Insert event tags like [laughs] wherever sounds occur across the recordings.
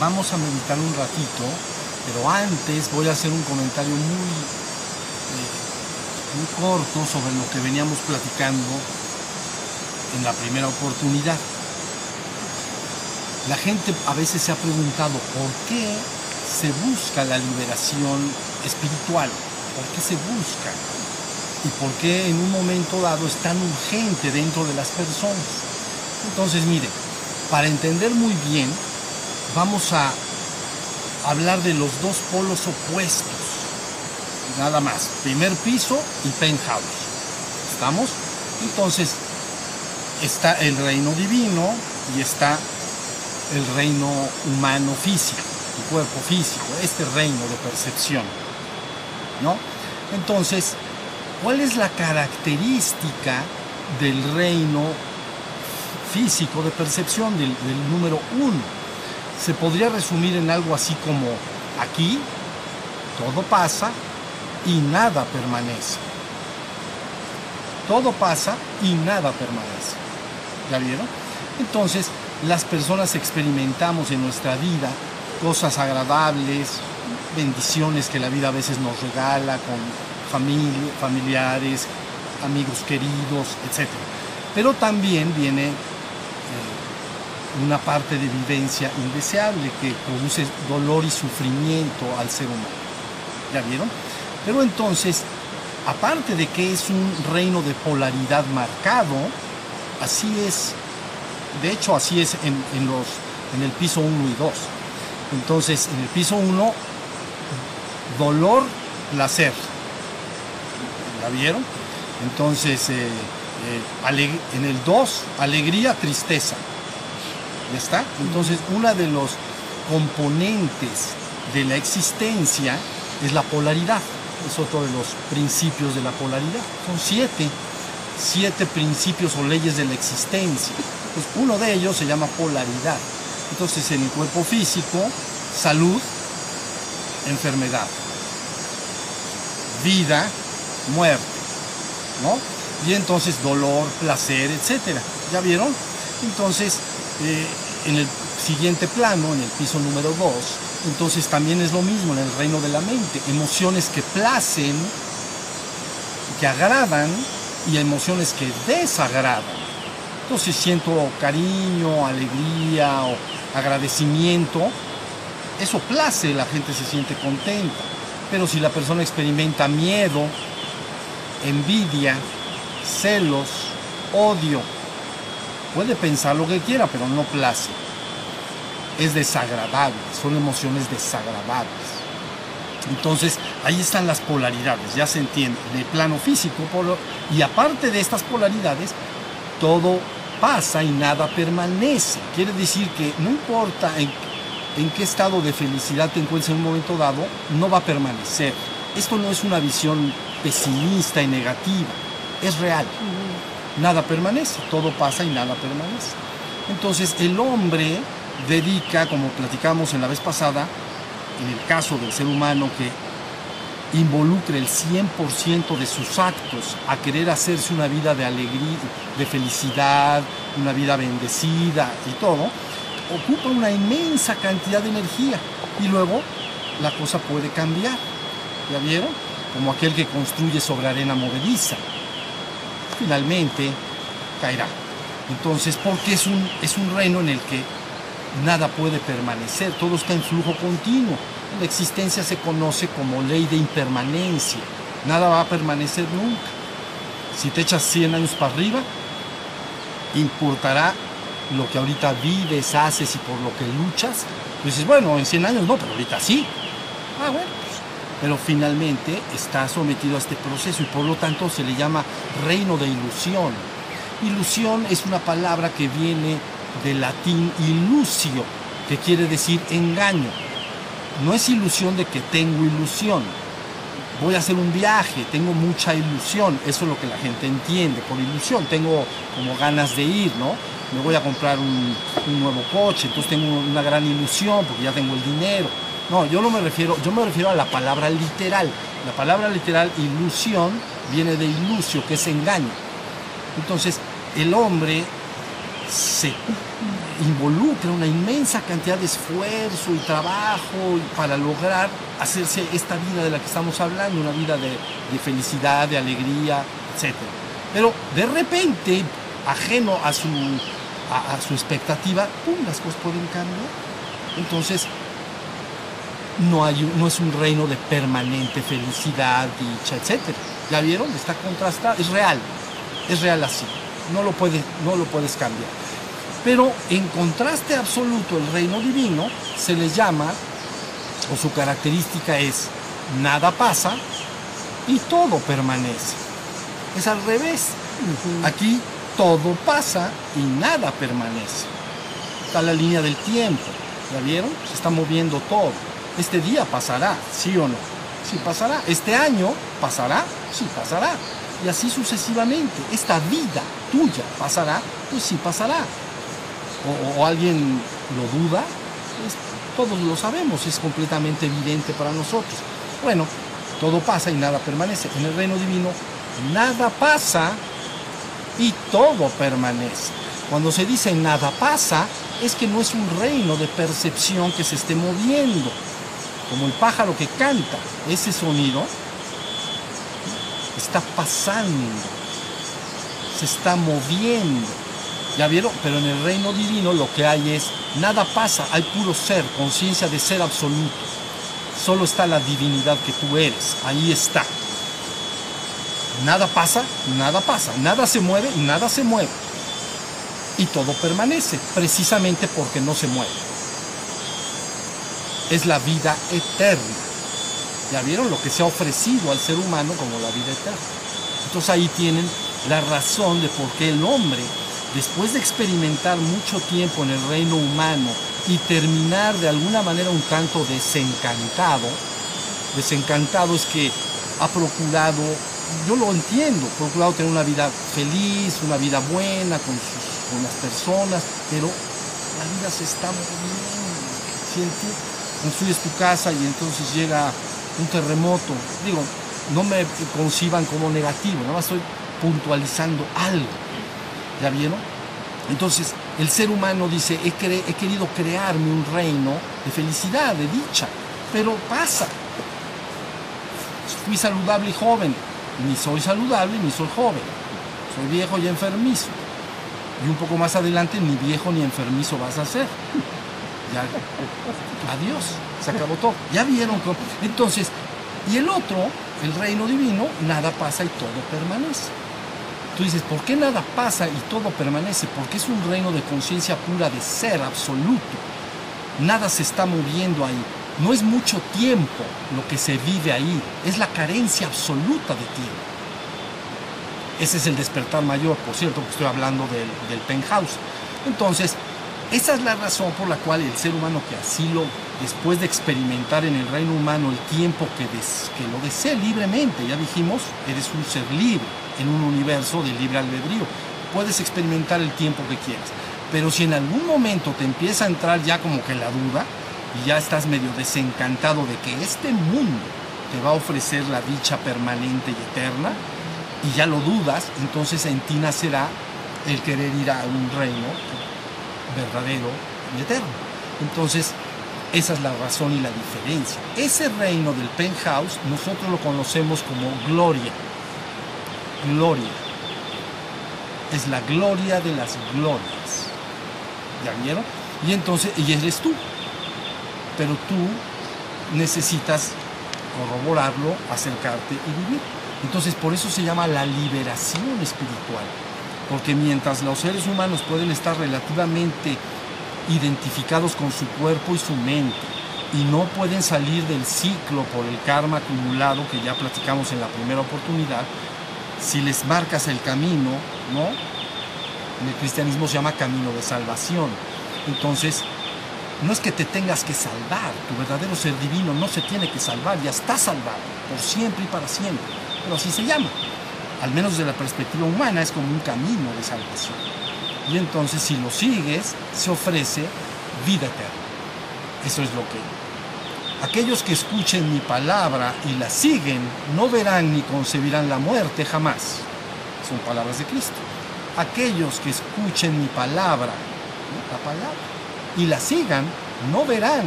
Vamos a meditar un ratito, pero antes voy a hacer un comentario muy, eh, muy corto sobre lo que veníamos platicando en la primera oportunidad. La gente a veces se ha preguntado por qué se busca la liberación espiritual, por qué se busca y por qué en un momento dado es tan urgente dentro de las personas. Entonces, mire, para entender muy bien, vamos a hablar de los dos polos opuestos. Nada más, primer piso y penthouse. ¿Estamos? Entonces, está el reino divino y está el reino humano físico, el cuerpo físico, este reino de percepción. ¿No? Entonces, ¿cuál es la característica del reino físico de percepción, del, del número uno? Se podría resumir en algo así como aquí todo pasa y nada permanece. Todo pasa y nada permanece. ¿Ya vieron? Entonces, las personas experimentamos en nuestra vida cosas agradables, bendiciones que la vida a veces nos regala con familia, familiares, amigos queridos, etc. Pero también viene una parte de vivencia indeseable que produce dolor y sufrimiento al ser humano. ¿Ya vieron? Pero entonces, aparte de que es un reino de polaridad marcado, así es, de hecho así es en, en los, en el piso 1 y 2. Entonces, en el piso 1, dolor, placer. ¿La vieron? Entonces, eh, eh, en el 2, alegría, tristeza. ¿Ya está? Entonces, uno de los componentes de la existencia es la polaridad. Es otro de los principios de la polaridad. Son siete, siete principios o leyes de la existencia. Pues uno de ellos se llama polaridad. Entonces, en el cuerpo físico, salud, enfermedad, vida, muerte, ¿no? Y entonces dolor, placer, etcétera. ¿Ya vieron? Entonces, eh, en el siguiente plano, en el piso número 2, entonces también es lo mismo en el reino de la mente. Emociones que placen, que agradan y emociones que desagradan. Entonces siento cariño, alegría o agradecimiento, eso place, la gente se siente contenta. Pero si la persona experimenta miedo, envidia, celos, odio, puede pensar lo que quiera, pero no place. Es desagradable, son emociones desagradables. Entonces, ahí están las polaridades, ya se entiende, en el plano físico, y aparte de estas polaridades, todo pasa y nada permanece. Quiere decir que no importa en, en, qué estado de felicidad te encuentres en un momento dado, no va a permanecer. Esto no es una visión pesimista y negativa, es real. Nada permanece, todo pasa y nada permanece. Entonces el hombre dedica, como platicamos en la vez pasada, en el caso del ser humano que involucre el 100% de sus actos a querer hacerse una vida de alegría, de felicidad, una vida bendecida y todo, ocupa una inmensa cantidad de energía y luego la cosa puede cambiar. ¿Ya vieron? Como aquel que construye sobre arena movediza. Finalmente caerá. Entonces, porque es un, es un reino en el que nada puede permanecer, todo está en flujo continuo. La existencia se conoce como ley de impermanencia. Nada va a permanecer nunca. Si te echas 100 años para arriba, importará lo que ahorita vives, haces y por lo que luchas. Pues dices, bueno, en 100 años no, pero ahorita sí. Ah, bueno, pero finalmente está sometido a este proceso y por lo tanto se le llama reino de ilusión. Ilusión es una palabra que viene del latín ilusio, que quiere decir engaño. No es ilusión de que tengo ilusión. Voy a hacer un viaje, tengo mucha ilusión. Eso es lo que la gente entiende por ilusión. Tengo como ganas de ir, ¿no? Me voy a comprar un, un nuevo coche, entonces tengo una gran ilusión porque ya tengo el dinero. No, yo no me refiero, yo me refiero a la palabra literal. La palabra literal ilusión viene de ilusio, que es engaño. Entonces, el hombre se involucra una inmensa cantidad de esfuerzo y trabajo para lograr hacerse esta vida de la que estamos hablando, una vida de, felicidad, de alegría, etc. Pero de repente, ajeno a su, a, su expectativa, ¡pum! las cosas pueden cambiar. Entonces, no, hay, no es un reino de permanente felicidad, dicha, etc. ¿Ya vieron? Está contrastado, es real, es real así, no lo, puede, no lo puedes cambiar. Pero en contraste absoluto, el reino divino se le llama, o su característica es, nada pasa y todo permanece. Es al revés. Aquí todo pasa y nada permanece. Está la línea del tiempo. ¿Ya vieron? Se está moviendo todo. Este día pasará, sí o no. Sí pasará. Este año pasará, sí pasará. Y así sucesivamente. Esta vida tuya pasará, pues sí pasará o, alguien lo duda, pues, todos lo sabemos, es completamente evidente para nosotros. Bueno, todo pasa y nada permanece. En el reino divino nada pasa y todo permanece. Cuando se dice nada pasa, es que no es un reino de percepción que se esté moviendo, como el pájaro que canta. Ese sonido está pasando, se está moviendo ¿Ya vieron? Pero en el reino divino lo que hay es, nada pasa, hay puro ser, conciencia de ser absoluto. Solo está la divinidad que tú eres, ahí está. Nada pasa, nada pasa, nada se mueve, nada se mueve. Y todo permanece, precisamente porque no se mueve. Es la vida eterna. ¿Ya vieron lo que se ha ofrecido al ser humano como la vida eterna? Entonces ahí tienen la razón de por qué el hombre después de experimentar mucho tiempo en el reino humano y terminar de alguna manera un tanto desencantado, desencantado es que ha procurado, yo lo entiendo, procurado tener una vida feliz, una vida buena con, con las personas, pero la vida se está moviendo. ¿Sientes? Construyes tu casa y entonces llega un terremoto. Digo, no me conciban como negativo, nada más estoy puntualizando algo ¿Ya vieron? Entonces, el ser humano dice, he, he querido crearme un reino de felicidad, de dicha, pero pasa. Fui saludable y joven, ni soy saludable ni soy joven. Soy viejo y enfermizo. Y un poco más adelante, ni viejo ni enfermizo vas a ser. Ya, adiós, se acabó todo. Ya vieron. Entonces, y el otro, el reino divino, nada pasa y todo permanece. Tú dices, ¿por qué nada pasa y todo permanece? Porque es un reino de conciencia pura, de ser absoluto. Nada se está moviendo ahí. No es mucho tiempo lo que se vive ahí, es la carencia absoluta de tiempo. Ese es el despertar mayor, por cierto, porque estoy hablando del, penthouse. Entonces, esa es la razón por la cual el ser humano que así lo, después de experimentar en el reino humano el tiempo que, que lo desee libremente, ya dijimos, eres un ser libre en un universo de libre albedrío. Puedes experimentar el tiempo que quieras. Pero si en algún momento te empieza a entrar ya como que la duda y ya estás medio desencantado de que este mundo te va a ofrecer la dicha permanente y eterna, y ya lo dudas, entonces en ti nacerá el querer ir a un reino verdadero y eterno. Entonces, esa es la razón y la diferencia. Ese reino del penthouse nosotros lo conocemos como gloria gloria. Es la gloria de las glorias. ¿Ya vieron? Y entonces, y eres tú. Pero tú necesitas corroborarlo, acercarte y vivir. Entonces, por eso se llama la liberación espiritual. Porque mientras los seres humanos pueden estar relativamente identificados con su cuerpo y su mente, y no pueden salir del ciclo por el karma acumulado que ya platicamos en la primera oportunidad, si les marcas el camino, ¿no? En el cristianismo se llama camino de salvación. Entonces, no es que te tengas que salvar, tu verdadero ser divino no se tiene que salvar, ya está salvado, por siempre y para siempre. Pero así se llama. Al menos desde la perspectiva humana es como un camino de salvación. Y entonces si lo sigues, se ofrece vida eterna. Eso es lo que Aquellos que escuchen mi palabra y la siguen no verán ni concebirán la muerte jamás. Son palabras de Cristo. Aquellos que escuchen mi palabra la palabra, y la sigan, no verán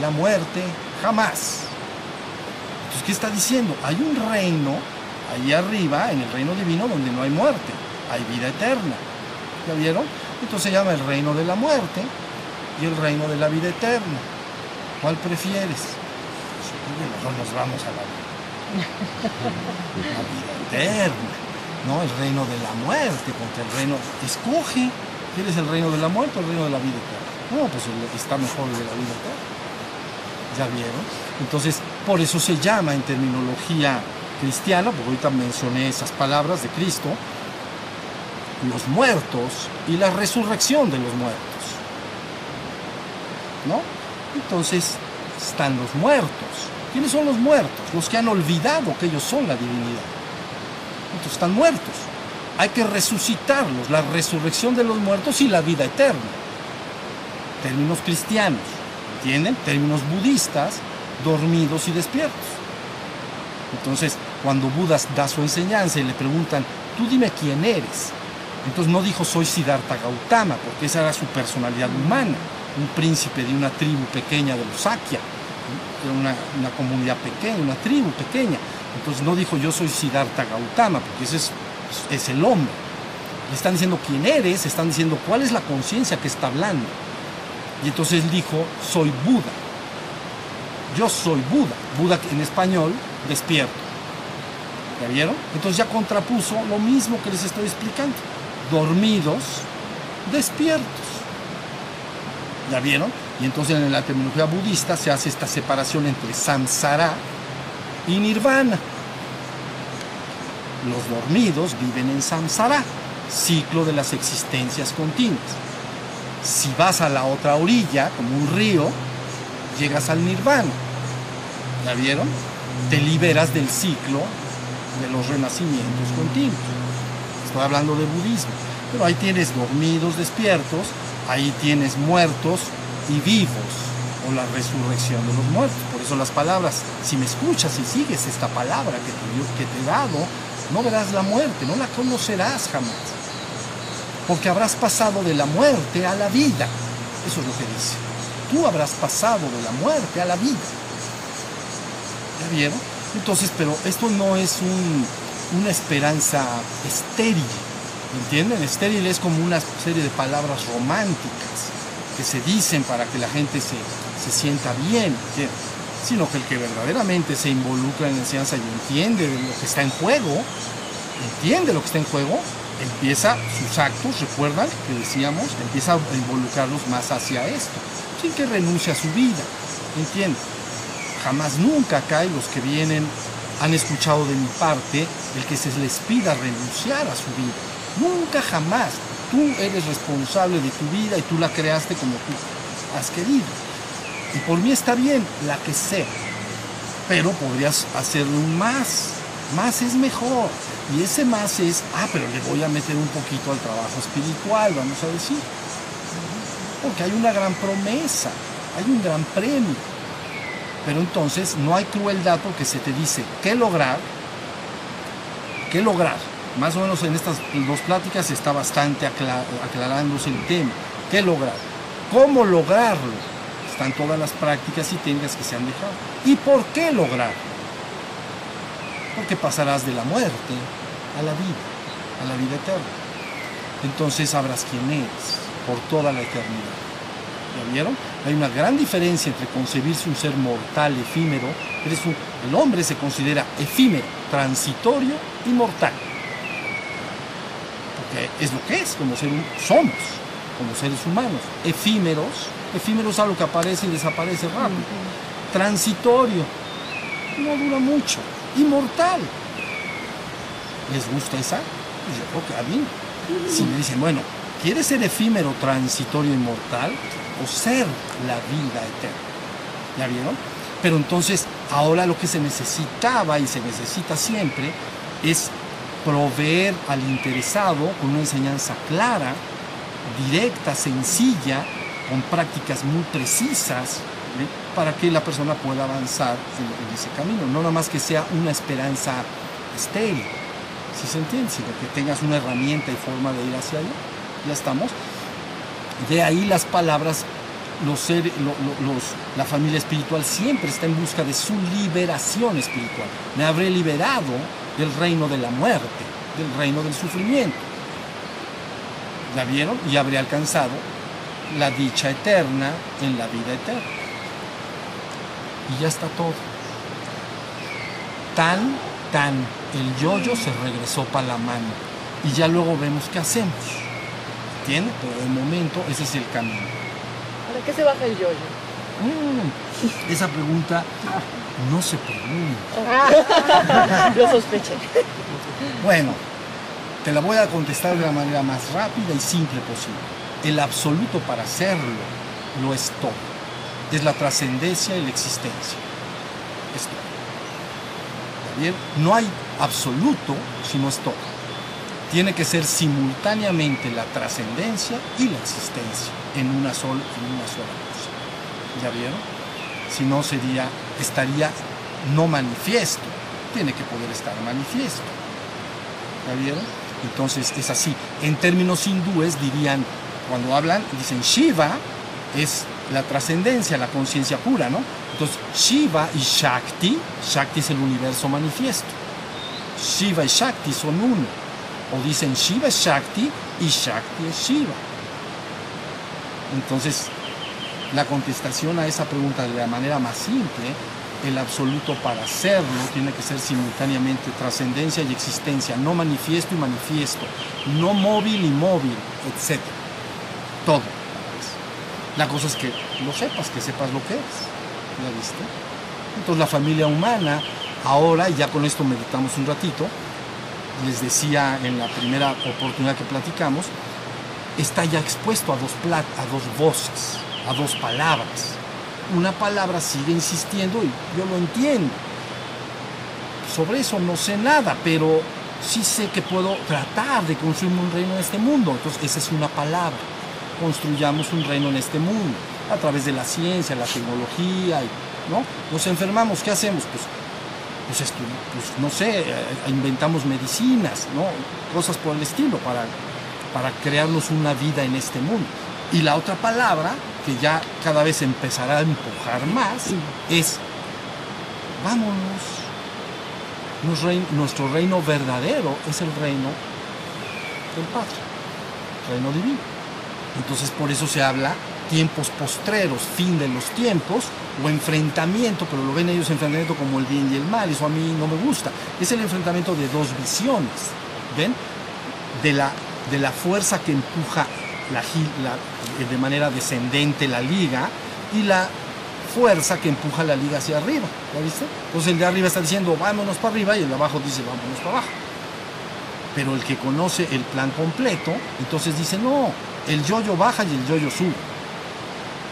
la muerte jamás. Entonces, ¿qué está diciendo? Hay un reino ahí arriba, en el reino divino, donde no hay muerte, hay vida eterna. ¿Ya vieron? Entonces se llama el reino de la muerte y el reino de la vida eterna. ¿Cuál prefieres? Nosotros nos vamos a la vida. La vida eterna. No, el reino de la muerte, porque el reino escoge. ¿Quieres el reino de la muerte o el reino de la vida eterna? No, pues está mejor el de la vida eterna. ¿Ya vieron? Entonces, por eso se llama en terminología cristiana, porque ahorita mencioné esas palabras de Cristo, los muertos y la resurrección de los muertos. ¿No? Entonces, están los muertos. ¿Quiénes son los muertos? Los que han olvidado que ellos son la divinidad. Entonces están muertos. Hay que resucitarlos, la resurrección de los muertos y la vida eterna. Términos cristianos, ¿entienden? Términos budistas, dormidos y despiertos. Entonces, cuando Buda da su enseñanza y le preguntan, tú dime quién eres. Entonces no dijo soy Siddhartha Gautama, porque esa era su personalidad humana, un príncipe de una tribu pequeña de los Sakya, una, una comunidad pequeña, una tribu pequeña. Entonces no dijo yo soy Siddhartha Gautama, porque ese es, es el hombre. Le están diciendo quién eres, están diciendo cuál es la conciencia que está hablando. Y entonces él dijo, soy Buda. Yo soy Buda. Buda en español, despierto. ¿Ya vieron? Entonces ya contrapuso lo mismo que les estoy explicando. Dormidos, despiertos. ¿Ya vieron? Y entonces en la terminología budista se hace esta separación entre samsara y nirvana. Los dormidos viven en samsara, ciclo de las existencias continuas. Si vas a la otra orilla, como un río, llegas al nirvana. ¿Ya vieron? Te liberas del ciclo de los renacimientos continuos. Estoy hablando de budismo. Pero ahí tienes dormidos, despiertos, ahí tienes muertos, y vivos o la resurrección de los muertos. Por eso las palabras, si me escuchas y sigues esta palabra que que te he dado, no verás la muerte, no la conocerás jamás. Porque habrás pasado de la muerte a la vida. Eso es lo que dice. Tú habrás pasado de la muerte a la vida. Entonces, pero esto no es una esperanza estéril. ¿Entienden? Estéril es como una serie de palabras románticas que se dicen para que la gente se, sienta bien, sino que el que verdaderamente se involucra en la enseñanza y entiende lo que está en juego, entiende lo que está en juego, empieza sus actos, recuerdan que decíamos, empieza a involucrarlos más hacia esto, sin que renuncie a su vida, entiende. Jamás nunca acá y los que vienen han escuchado de mi parte el que se les pida renunciar a su vida. Nunca jamás. Tú eres responsable de tu vida y tú la creaste como tú has querido. Y por mí está bien, la que sea. Pero podrías hacerlo un más. Más es mejor. Y ese más es, ah, pero le voy a meter un poquito al trabajo espiritual, vamos a decir. Porque hay una gran promesa, hay un gran premio. Pero entonces no hay crueldad porque se te dice qué lograr, qué lograr más o menos en estas dos pláticas está bastante aclarándose el tema. ¿Qué lograr? ¿Cómo lograrlo? Están todas las prácticas y técnicas que se han dejado. ¿Y por qué lograr? Porque pasarás de la muerte a la vida, a la vida eterna. Entonces sabrás quién eres por toda la eternidad. ¿Ya vieron? Hay una gran diferencia entre concebirse un ser mortal, efímero. el hombre se considera efímero, transitorio y mortal es lo que es, como ser, somos, como seres humanos, efímeros, efímeros a lo que aparece y desaparece rápido, transitorio, no dura mucho, inmortal. ¿Les gusta esa? Pues yo creo que a mí. Si me dicen, bueno, ¿quieres ser efímero, transitorio, inmortal o ser la vida eterna? ¿Ya vieron? Pero entonces, ahora lo que se necesitaba y se necesita siempre es proveer al interesado con una enseñanza clara, directa, sencilla, con prácticas muy precisas, para que la persona pueda avanzar en, ese camino. No nada más que sea una esperanza estéril, si se entiende, sino que tengas una herramienta y forma de ir hacia allá. Ya estamos. De ahí las palabras, los la familia espiritual siempre está en busca de su liberación espiritual. Me habré liberado del reino de la muerte, del reino del sufrimiento. ¿La vieron? Y habré alcanzado la dicha eterna en la vida eterna. Y ya está todo. Tan, tan, el yoyo se regresó para la mano. Y ya luego vemos qué hacemos. ¿Entiendes? Pero de momento ese es el camino. ¿Para qué se baja el yoyo? Mm, esa pregunta no se pregunta. [laughs] Lo sospeché. Bueno, te la voy a contestar de la manera más rápida y simple posible. El absoluto para hacerlo lo es todo. Es la trascendencia y la existencia. Es todo. ¿Está bien? No hay absoluto si no es todo. Tiene que ser simultáneamente la trascendencia y la existencia en una, sola, en una sola cosa. ¿Ya vieron? Si no sería, estaría no manifiesto. Tiene que poder estar manifiesto. ¿Ya vieron? Entonces es así. En términos hindúes dirían, cuando hablan, dicen Shiva es la trascendencia, la conciencia pura, ¿no? Entonces Shiva y Shakti, Shakti es el universo manifiesto. Shiva y Shakti son uno. O dicen Shiva es Shakti y Shakti es Shiva. Entonces, la contestación a esa pregunta de la manera más simple, el absoluto para hacerlo tiene que ser simultáneamente trascendencia y existencia, no manifiesto y manifiesto, no móvil y móvil, etc. Todo. La cosa es que lo sepas, que sepas lo que es. ¿Ya viste? Entonces la familia humana, ahora, y ya con esto meditamos un ratito, les decía en la primera oportunidad que platicamos, está ya expuesto a dos, plat- a dos voces, a dos palabras. Una palabra sigue insistiendo y yo lo entiendo. Sobre eso no sé nada, pero sí sé que puedo tratar de construir un reino en este mundo. Entonces, esa es una palabra. Construyamos un reino en este mundo a través de la ciencia, la tecnología, ¿no? Nos enfermamos, ¿qué hacemos? Pues, pues, pues, no sé, eh, inventamos medicinas, ¿no? Cosas por el estilo para, para crearnos una vida en este mundo. Y la otra palabra, que ya cada vez empezará a empujar más, es vámonos. Nuestro reino verdadero es el reino del Padre, reino divino. Entonces por eso se habla tiempos postreros, fin de los tiempos, o enfrentamiento, pero lo ven ellos enfrentamiento como el bien y el mal, eso a mí no me gusta. Es el enfrentamiento de dos visiones, ¿ven? De la, de la fuerza que empuja la, la- de manera descendente la liga y la fuerza que empuja la liga hacia arriba, ¿ya viste? Entonces el de arriba está diciendo vámonos para arriba y el de abajo dice vámonos para abajo. Pero el que conoce el plan completo, entonces dice no, el yoyo baja y el yoyo sube.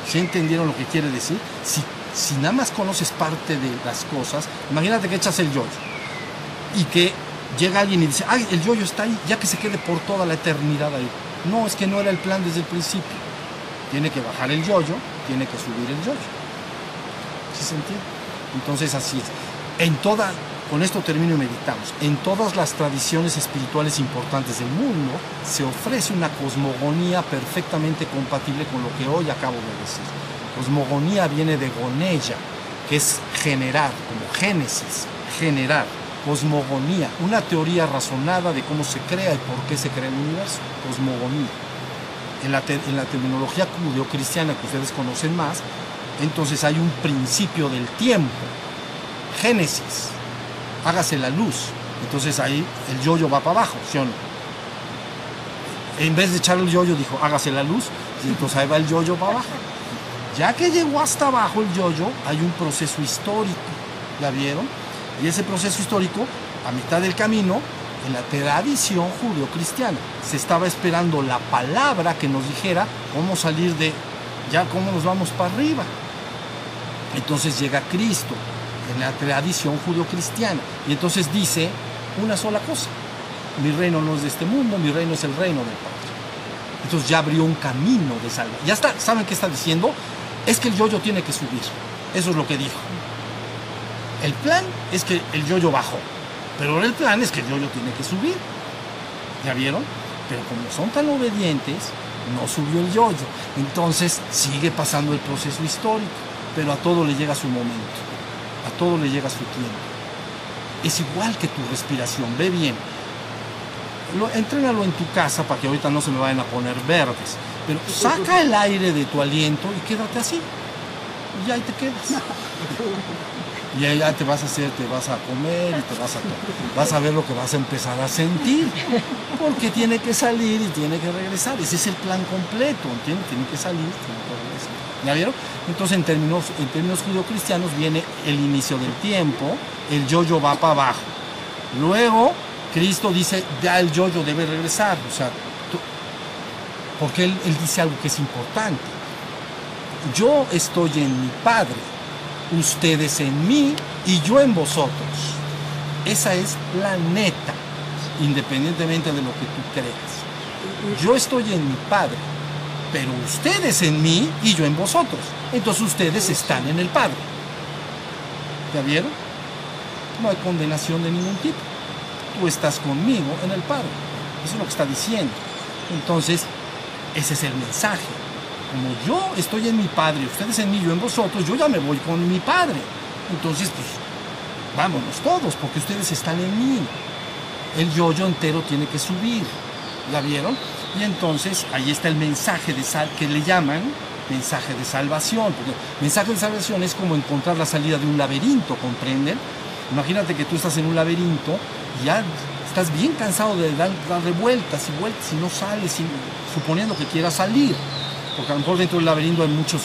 ¿Sí entendieron lo que quiere decir? Si, si nada más conoces parte de las cosas, imagínate que echas el yoyo y que llega alguien y dice, ay, el yoyo está ahí, ya que se quede por toda la eternidad ahí. No, es que no era el plan desde el principio. Tiene que bajar el yoyo, tiene que subir el yoyo. ¿Sí se entiende? Entonces así es. En toda, con esto termino y meditamos. En todas las tradiciones espirituales importantes del mundo se ofrece una cosmogonía perfectamente compatible con lo que hoy acabo de decir. Cosmogonía viene de goneya, que es generar, como génesis, generar. Cosmogonía, una teoría razonada de cómo se crea y por qué se crea el universo. Cosmogonía. En la, te- en la terminología judeocristiana que ustedes conocen más, entonces hay un principio del tiempo. Génesis, hágase la luz. Entonces ahí el yoyo va para abajo, ¿sí o no? En vez de echar el yoyo, dijo, hágase la luz, y entonces ahí va el yoyo para abajo. Ya que llegó hasta abajo el yoyo, hay un proceso histórico, ¿la vieron? Y ese proceso histórico, a mitad del camino, en la tradición judeocristiana, se estaba esperando la palabra que nos dijera cómo salir de, ya cómo nos vamos para arriba. Entonces llega Cristo en la tradición judeocristiana y entonces dice una sola cosa, mi reino no es de este mundo, mi reino es el reino del Padre. Entonces ya abrió un camino de salvación. Ya está, ¿saben qué está diciendo? Es que el yoyo tiene que subir. Eso es lo que dijo. El plan es que el yoyo bajó, pero el plan es que el yoyo tiene que subir. ¿Ya vieron? Pero como son tan obedientes, no subió el yoyo. Entonces sigue pasando el proceso histórico, pero a todo le llega su momento, todo le llega su tiempo. Es igual que tu respiración, ve bien. Lo, entrénalo en tu casa para que ahorita no se me vayan a poner verdes, pero saca el aire de tu aliento y quédate así. Y ahí te quedas. [laughs] Y ahí ya te vas a hacer, te vas a comer y te vas a vas a ver lo que vas a empezar a sentir. Porque tiene que salir y tiene que regresar. Ese es el plan completo, ¿entiendes? Tiene que salir, tiene que. ¿Ya vieron? Entonces en términos, en términos judio-cristianos viene el inicio del tiempo, el yoyo va para abajo. Luego Cristo dice, ya el yoyo debe regresar. O sea, porque él, él dice algo que es importante. Yo estoy en mi Padre ustedes en mí y yo en vosotros. Esa es la neta, independientemente de lo que tú creas. Yo estoy en mi Padre, pero ustedes en mí y yo en vosotros. Entonces ustedes están en el Padre. ¿Ya vieron? No hay condenación de ningún tipo. Tú estás conmigo en el Padre. Eso es lo que está diciendo. Entonces, ese es el mensaje como yo estoy en mi Padre, ustedes en mí, yo en vosotros, yo ya me voy con mi Padre. Entonces, pues, vámonos todos, porque ustedes están en mí. El yo-yo entero tiene que subir. ¿La vieron? Y entonces ahí está el mensaje de sal que le llaman mensaje de salvación. Porque mensaje de salvación es como encontrar la salida de un laberinto, ¿comprenden? Imagínate que tú estás en un laberinto y ya estás bien cansado de dar, darle vueltas y vueltas y no sales, suponiendo que quieras salir porque a lo mejor dentro del laberinto hay muchos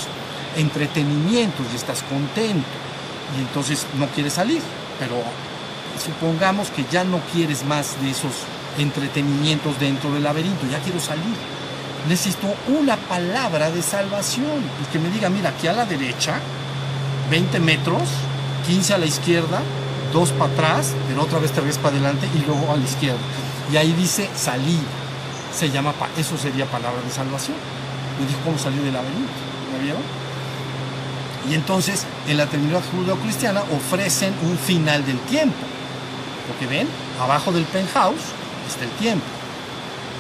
entretenimientos y estás contento y entonces no quieres salir, pero supongamos que ya no quieres más de esos entretenimientos dentro del laberinto, ya quiero salir. Necesito una palabra de salvación y que me diga, mira, aquí a la derecha, 20 metros, 15 a la izquierda, dos para atrás, pero otra vez te ves para adelante y luego a la izquierda. Y ahí dice salir. Se llama, eso sería palabra de salvación me dijo cómo salir del laberinto. ¿Me vieron? Y entonces, en la terminología judeo-cristiana ofrecen un final del tiempo. Porque ven, abajo del penthouse está el tiempo.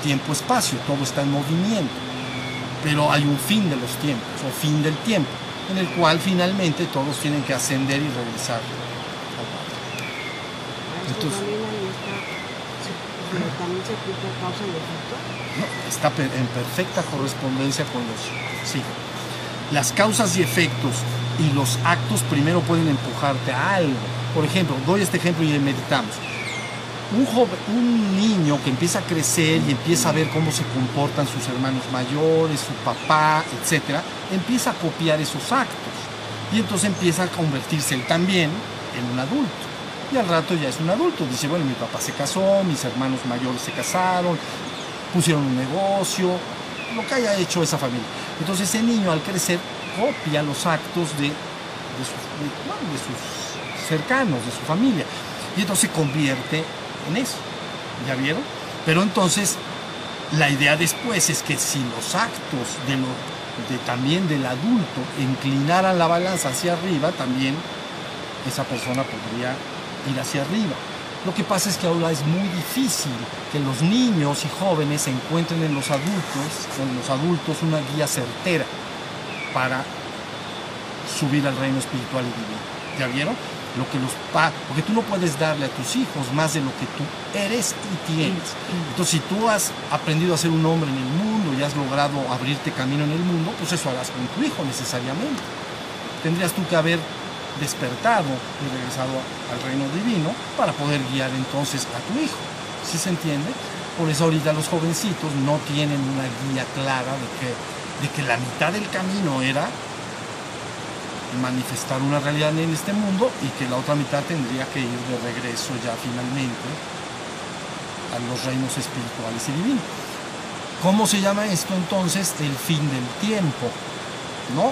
Tiempo-espacio, todo está en movimiento. Pero hay un fin de los tiempos, o fin del tiempo, en el cual finalmente todos tienen que ascender y regresar Entonces, y efecto está en perfecta correspondencia con los sí. Las causas y efectos y los actos primero pueden empujarte a algo. Por ejemplo, doy este ejemplo y meditamos. Un, un niño que empieza a crecer y empieza a ver cómo se comportan sus hermanos mayores, su papá, etc., empieza a copiar esos actos. Y entonces empieza a convertirse él también en un adulto. Y al rato ya es un adulto. Dice, bueno, mi papá se casó, mis hermanos mayores se casaron, pusieron un negocio, lo que haya hecho esa familia. Entonces ese niño al crecer copia los actos de, sus, cercanos, de su familia. Y entonces se convierte en eso. ¿Ya vieron? Pero entonces la idea después es que si los actos de, de también del adulto inclinaran la balanza hacia arriba, también esa persona podría ir hacia arriba. Lo que pasa es que ahora es muy difícil que los niños y jóvenes encuentren en los adultos, en los adultos una guía certera para subir al reino espiritual y divino. ¿Ya vieron? Lo que los porque tú no puedes darle a tus hijos más de lo que tú eres y tienes. Entonces, si tú has aprendido a ser un hombre en el mundo y has logrado abrirte camino en el mundo, pues eso harás con tu hijo necesariamente. Tendrías tú que haber despertado y regresado al reino divino para poder guiar entonces a tu hijo. ¿Sí se entiende? Por eso ahorita los jovencitos no tienen una guía clara de que, de que la mitad del camino era manifestar una realidad en este mundo y que la otra mitad tendría que ir de regreso ya finalmente a los reinos espirituales y divinos. ¿Cómo se llama esto entonces? El fin del tiempo, ¿no?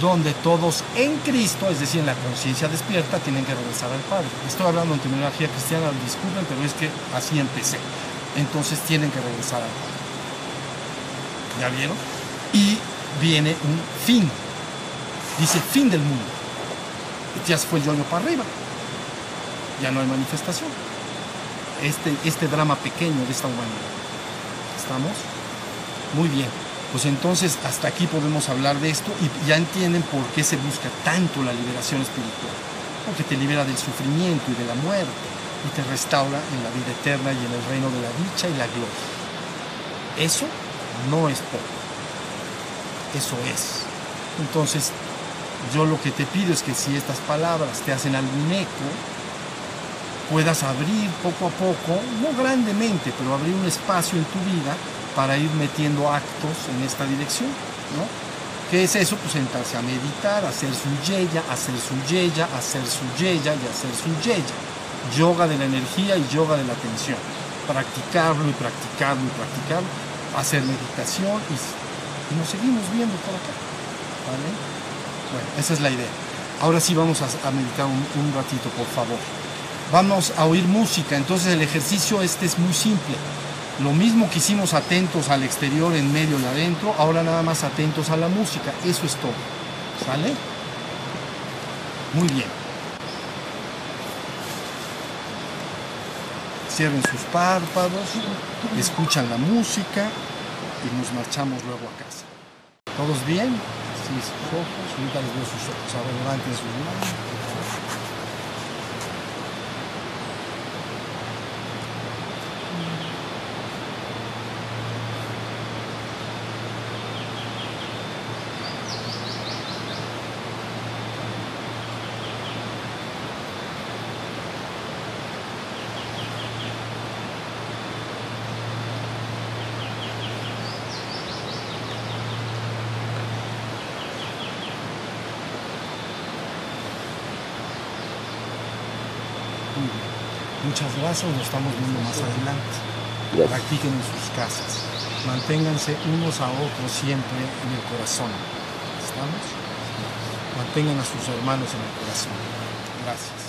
donde todos en Cristo, es decir, en la conciencia despierta, tienen que regresar al Padre. Estoy hablando en terminología cristiana, disculpen, pero es que así empecé. Entonces tienen que regresar al Padre. ¿Ya vieron? Y viene un fin. Dice fin del mundo. Ya se fue el yoyo para arriba. Ya no hay manifestación. Este, este drama pequeño de esta humanidad. ¿Estamos? Muy bien. pues entonces hasta aquí podemos hablar de esto y ya entienden por qué se busca tanto la liberación espiritual. Porque te libera del sufrimiento y de la muerte y te restaura en la vida eterna y en el reino de la dicha y la gloria. Eso no es poco. Eso es. Entonces, yo lo que te pido es que si estas palabras te hacen algún eco, puedas abrir poco a poco, no grandemente, pero abrir un espacio en tu vida para ir metiendo actos en esta dirección, ¿no? ¿Qué es eso? Pues sentarse a meditar, hacer su yeya, hacer su yeya, hacer su yeya y hacer su yeya. Yoga de la energía y yoga de la atención. Practicarlo y practicarlo y practicarlo, hacer meditación y, y nos seguimos viendo por acá. ¿Vale? Bueno, esa es la idea. Ahora sí vamos a, meditar un, un ratito, por favor. Vamos a oír música, entonces el ejercicio este es muy simple. Lo mismo que hicimos atentos al exterior, en medio y adentro, ahora nada más atentos a la música. Eso es todo. ¿Sale? Muy bien. Cierren sus párpados, escuchan la música y nos marchamos luego a casa. ¿Todos bien? Sus ojos. Ahorita les veo sus ojos. Ahora levanten sus manos. Muy bien. Muchas gracias, nos estamos viendo más adelante. Gracias. Practiquen en sus casas. Manténganse unos a otros siempre en el corazón. ¿Estamos? Mantengan a sus hermanos en el corazón. Gracias.